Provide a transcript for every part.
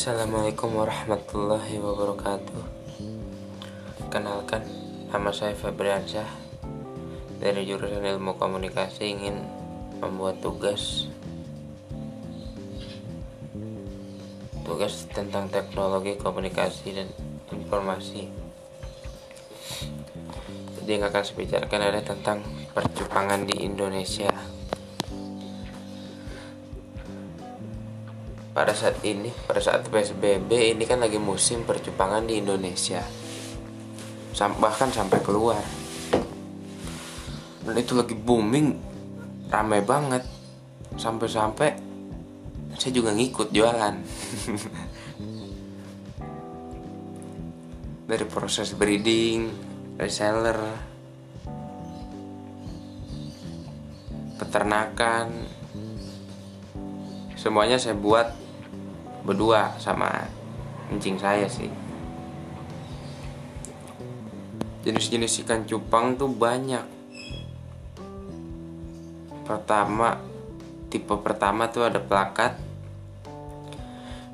Assalamualaikum warahmatullahi wabarakatuh. Kenalkan, nama saya Febriansyah Dari jurusan ilmu komunikasi ingin membuat tugas. Tugas tentang teknologi komunikasi dan informasi. Jadi yang akan saya bicarakan adalah tentang percupangan di Indonesia pada saat ini pada saat PSBB ini kan lagi musim percupangan di Indonesia. Sam bahkan sampai keluar. Dan itu lagi booming ramai banget. Sampai-sampai saya juga ngikut jualan. Dari proses breeding reseller peternakan. Semuanya saya buat berdua sama kencing saya sih. Jenis-jenis ikan cupang tuh banyak. Pertama tipe pertama tuh ada plakat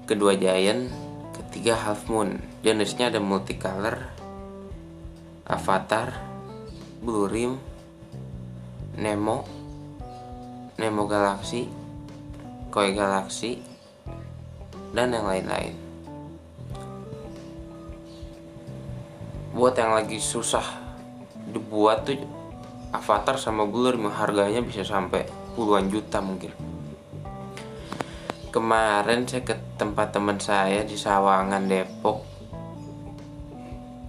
kedua giant ketiga half moon. Jenisnya ada multicolor avatar blue rim nemo nemo galaxy koi galaxy dan yang lain-lain. Buat yang lagi susah dibuat tuh avatar sama blur harganya bisa sampai puluhan juta mungkin. Kemarin saya ke tempat teman saya di Sawangan Depok.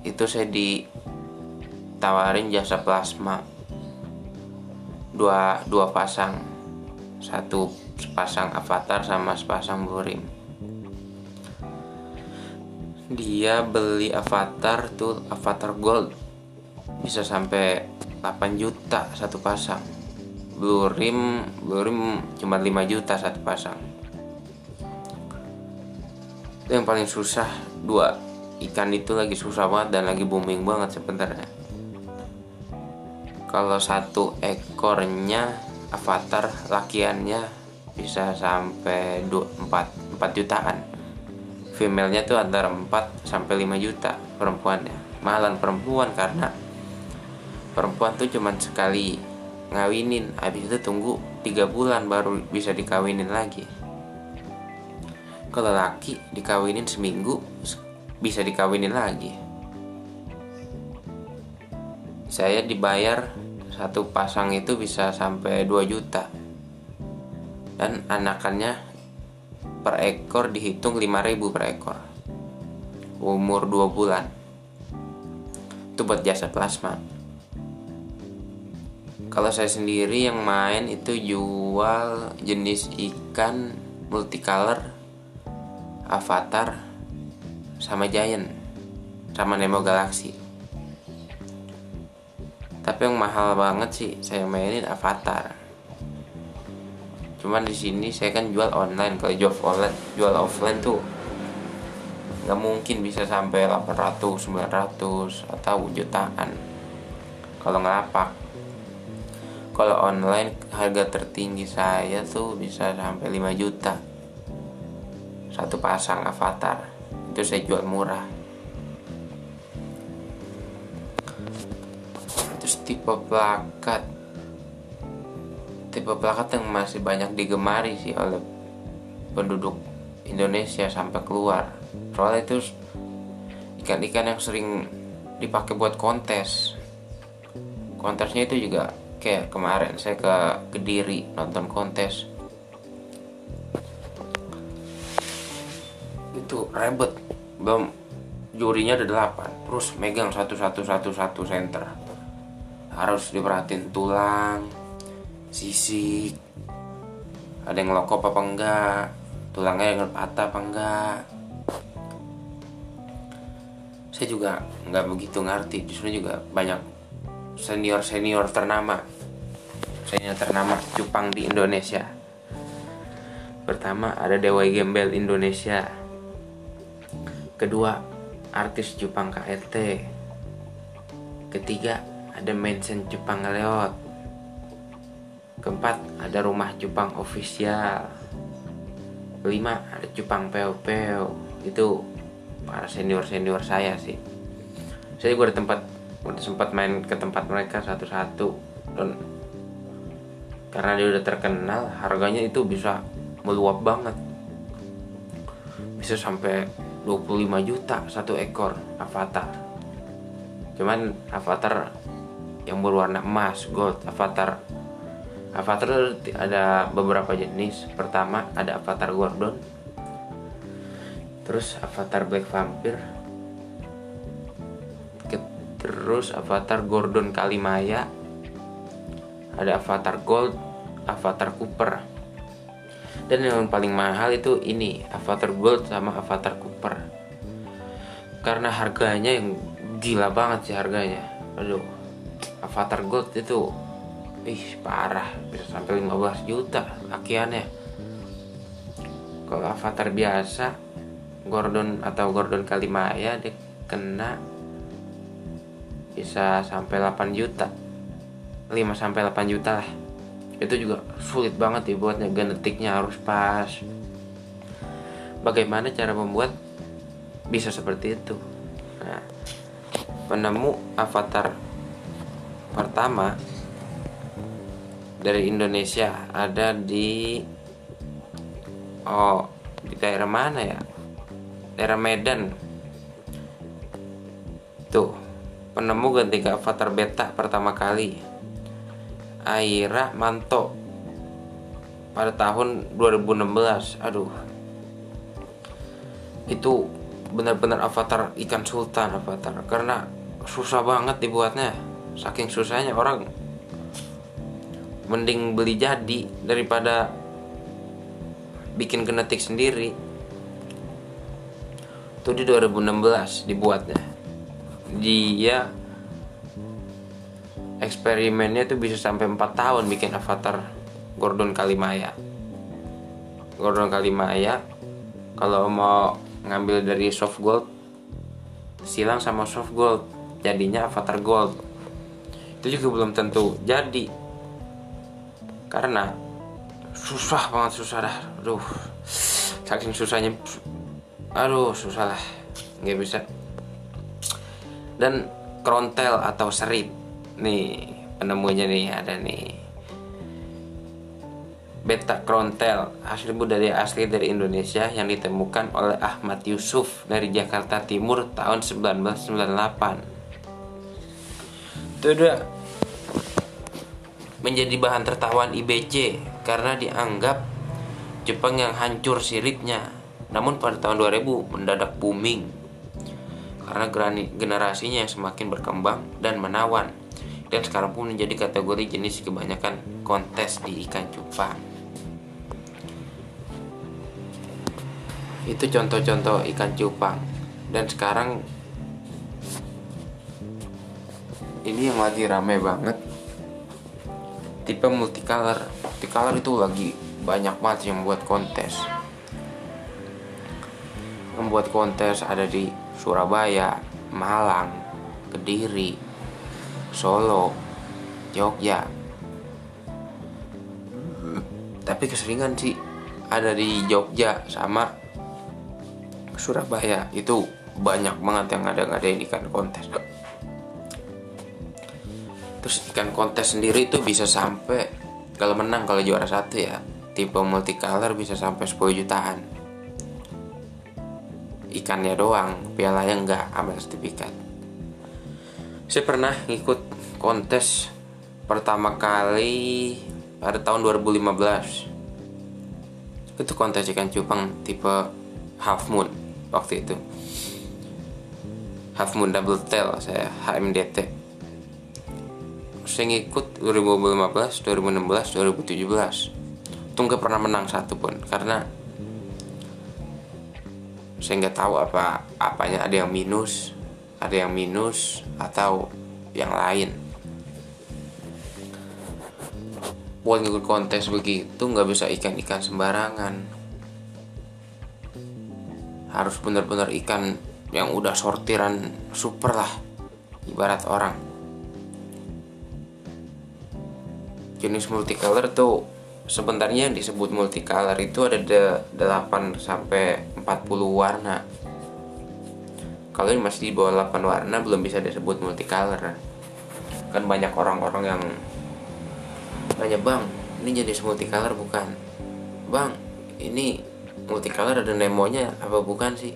Itu saya ditawarin jasa plasma. Dua dua pasang. Satu sepasang avatar sama sepasang blue dia beli avatar tuh avatar gold. Bisa sampai 8 juta satu pasang. Blue rim blue rim cuma 5 juta satu pasang. Itu yang paling susah. Dua ikan itu lagi susah banget dan lagi booming banget sebenarnya. Kalau satu ekornya avatar lakiannya bisa sampai 2, 4, 4 jutaan female-nya tuh antara 4 sampai 5 juta perempuannya. Mahalan perempuan karena perempuan tuh cuman sekali ngawinin, habis itu tunggu 3 bulan baru bisa dikawinin lagi. Kalau laki dikawinin seminggu bisa dikawinin lagi. Saya dibayar satu pasang itu bisa sampai 2 juta. Dan anakannya per ekor dihitung 5000 per ekor. Umur 2 bulan. Itu buat jasa plasma. Kalau saya sendiri yang main itu jual jenis ikan multicolor avatar sama giant sama Nemo Galaxy. Tapi yang mahal banget sih saya mainin avatar cuman di sini saya kan jual online kalau jual online jual offline tuh nggak mungkin bisa sampai 800 900 atau jutaan kalau ngelapak. Kalau online harga tertinggi saya tuh bisa sampai 5 juta. Satu pasang avatar itu saya jual murah. Terus tipe plakat tipe plakat yang masih banyak digemari sih oleh penduduk Indonesia sampai keluar. Soalnya itu ikan-ikan yang sering dipakai buat kontes. Kontesnya itu juga kayak kemarin saya ke Kediri nonton kontes. Itu ribet. Belum jurinya ada delapan terus megang satu satu satu satu center harus diperhatiin tulang sisik. Ada yang lokop apa enggak? Tulangnya yang patah apa enggak? Saya juga nggak begitu ngerti. Justru juga banyak senior senior ternama. Senior ternama cupang di Indonesia. Pertama ada Dewa Gembel Indonesia. Kedua artis Jepang KRT ketiga ada Mensen Jepang Leot Keempat, ada rumah Jepang official. Kelima, ada Jepang Peo Peo. itu para senior senior saya sih saya juga ada tempat udah sempat main ke tempat mereka satu-satu dan karena dia udah terkenal harganya itu bisa meluap banget bisa sampai 25 juta satu ekor avatar cuman avatar yang berwarna emas gold avatar avatar ada beberapa jenis. Pertama ada avatar Gordon. Terus avatar Black Vampire. Terus avatar Gordon Kalimaya. Ada avatar Gold avatar Cooper. Dan yang paling mahal itu ini avatar Gold sama avatar Cooper. Karena harganya yang gila banget sih harganya. Aduh avatar Gold itu ih parah. Bisa sampai 15 juta lakiannya kalau avatar biasa? Gordon atau Gordon Kalimaya dia kena bisa sampai 8 juta. 5 sampai 8 juta lah. Itu juga sulit banget dibuatnya genetiknya harus pas. Bagaimana cara membuat bisa seperti itu? Nah, penemu avatar pertama dari Indonesia ada di oh di daerah mana ya? Daerah Medan. Tuh penemu ganti ke avatar beta pertama kali. Aira Manto pada tahun 2016 aduh. Itu benar-benar avatar ikan sultan avatar. Karena susah banget dibuatnya. Saking susahnya orang mending beli jadi daripada bikin genetik sendiri. Itu di 2016 dibuatnya. Dia eksperimennya tuh bisa sampai 4 tahun bikin avatar Gordon Kalimaya. Gordon Kalimaya kalau mau ngambil dari soft gold silang sama soft gold jadinya avatar gold. Itu juga belum tentu jadi karena susah banget susah dah. Aduh saking susahnya aduh susah lah. Nggak bisa. Dan krontel atau serit nih penemunya nih ada nih. Beta krontel asli budaya asli dari Indonesia yang ditemukan oleh Ahmad Yusuf dari Jakarta Timur tahun 1998 itu udah menjadi bahan tertawan IBC karena dianggap Jepang yang hancur siripnya namun pada tahun 2000 mendadak booming karena generasinya yang semakin berkembang dan menawan. Dan sekarang pun menjadi kategori jenis kebanyakan kontes di ikan cupang. Itu contoh-contoh ikan cupang. Dan sekarang ini yang lagi rame banget tipe multicolor multicolor itu lagi banyak banget yang buat kontes membuat kontes ada di Surabaya, Malang, Kediri, Solo, Jogja. Tapi keseringan sih ada di Jogja sama Surabaya itu banyak banget yang ada ngadain ikan kontes. Terus ikan kontes sendiri itu bisa sampai kalau menang kalau juara satu ya tipe multicolor bisa sampai 10 jutaan. Ikannya doang pialanya enggak ambil sertifikat. Saya pernah ngikut kontes pertama kali pada tahun 2015 itu kontes ikan cupang tipe half moon waktu itu. Half moon double tail saya HMDT saya ngikut 2015 2016 2017 itu pernah menang satu pun karena saya nggak tahu apa apanya. Ada yang minus ada yang minus atau yang lain. Buat ngikut kontes begitu nggak bisa ikan-ikan sembarangan. Harus benar-benar ikan yang udah sortiran super lah ibarat orang jenis multicolor tuh sebenarnya yang disebut multicolor itu ada de- 8 sampai 40 warna. Kalau ini masih di bawah 8 warna belum bisa disebut multicolor. Kan banyak orang-orang yang nanya bang ini jenis multicolor bukan? Bang ini multicolor ada nemonya apa bukan sih?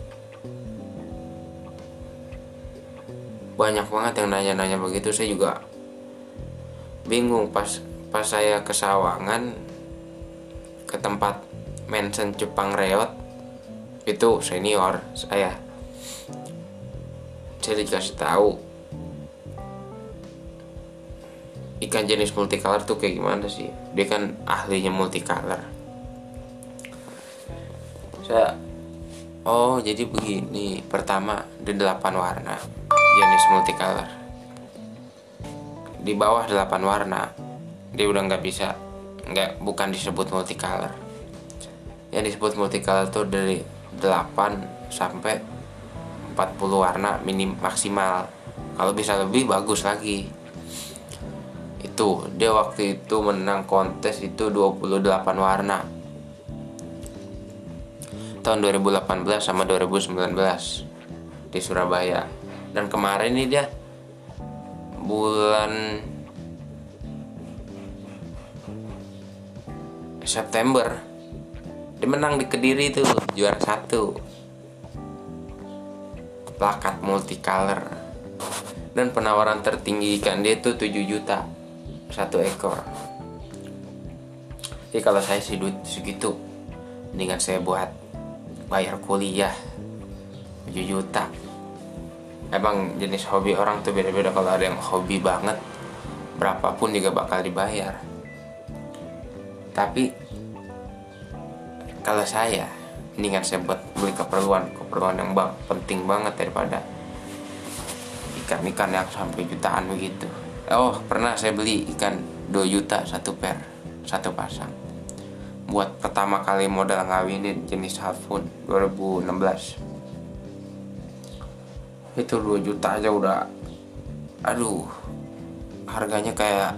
Banyak banget yang nanya-nanya begitu. Saya juga bingung pas pas saya ke Sawangan ke tempat mention Jepang Reot itu senior saya. Saya dikasih tahu ikan jenis multicolor tuh kayak gimana sih? Dia kan ahlinya multicolor. Saya oh jadi begini. Pertama di delapan warna jenis multicolor. Di bawah delapan warna dia udah nggak bisa nggak bukan disebut multicolor. Yang disebut multicolor tuh dari 8 sampai 40 warna minim maksimal. Kalau bisa lebih bagus lagi. Itu dia waktu itu menang kontes itu 28 warna. Tahun 2018 sama 2019 di Surabaya. Dan kemarin ini dia bulan September. Dia menang di Kediri itu juara satu. Plakat multicolor. Dan penawaran tertinggi ikan dia itu 7 juta satu ekor. Jadi kalau saya sih duit segitu dengan saya buat bayar kuliah. 7 juta. Emang jenis hobi orang tuh beda-beda. Kalau ada yang hobi banget berapapun juga bakal dibayar tapi kalau saya mendingan saya buat beli keperluan. Keperluan yang bang, penting banget daripada ikan-ikan yang sampai jutaan begitu. Oh pernah saya beli ikan 2 juta satu per satu pasang. Buat pertama kali modal ngawinin jenis halfun 2016 itu 2 juta aja udah aduh harganya kayak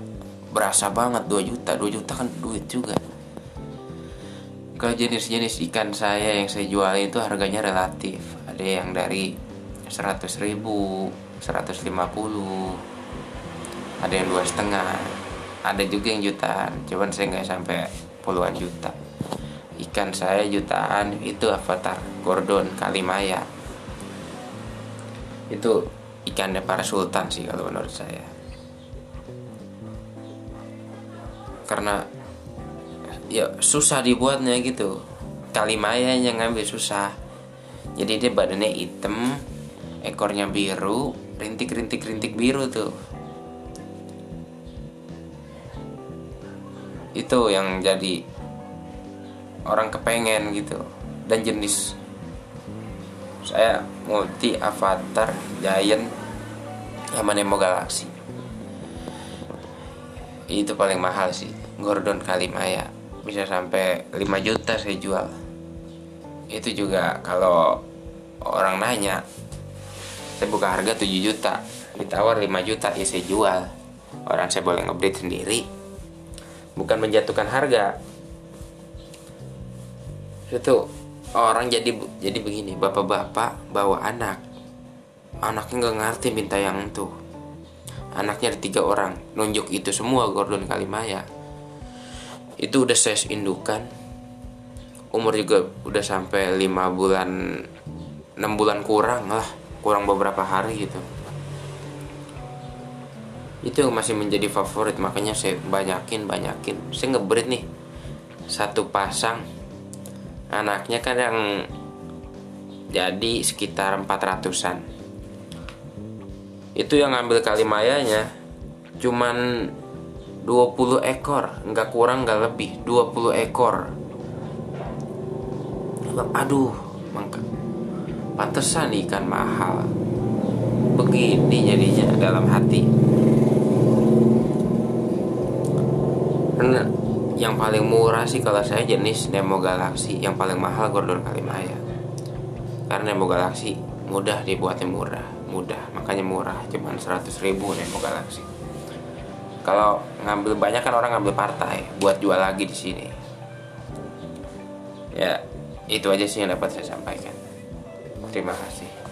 berasa banget 2 juta. 2 juta kan duit juga. Kalau jenis-jenis ikan saya yang saya jual itu harganya relatif. Ada yang dari 100 ribu 150 ada yang dua setengah. Ada juga yang jutaan. Cuman saya nggak sampai puluhan juta. Ikan saya jutaan itu avatar Gordon Kalimaya. Itu ikannya para sultan sih kalau menurut saya karena ya susah dibuatnya gitu. Kalimaya yang ngambil susah. Jadi dia badannya hitam ekornya biru rintik-rintik-rintik biru tuh. Itu yang jadi orang kepengen gitu. Dan jenis saya multi avatar giant sama Nemo Galaxy itu paling mahal sih. Gordon Kalimaya. Bisa sampai 5 juta saya jual. Itu juga kalau orang nanya saya buka harga 7 juta ditawar 5 juta ya saya jual. Orang saya boleh ngebreed sendiri. Bukan menjatuhkan harga. Itu orang jadi jadi begini bapak-bapak bawa anak. Anaknya nggak ngerti minta yang itu anaknya ada tiga orang. Nunjuk itu semua Gordon Kalimaya. Itu udah saya indukan. Umur juga udah sampai lima bulan enam bulan kurang lah. Kurang beberapa hari gitu. Itu yang masih menjadi favorit makanya saya banyakin banyakin. Saya ngebreed nih satu pasang. Anaknya kan yang jadi sekitar 400an itu yang ngambil kalimayanya cuman 20 ekor nggak kurang nggak lebih 20 ekor. Aduh mangka pantesan ikan mahal. Begini jadinya dalam hati. Karena yang paling murah sih kalau saya jenis Nemo Galaxy yang paling mahal Gordon Kalimaya. Karena Nemo Galaxy mudah dibuatnya murah mudah makanya murah cuman 100 ribu Nemo Galaxy. Kalau ngambil banyak kan orang ngambil partai buat jual lagi di sini. Ya itu aja sih yang dapat saya sampaikan. Terima kasih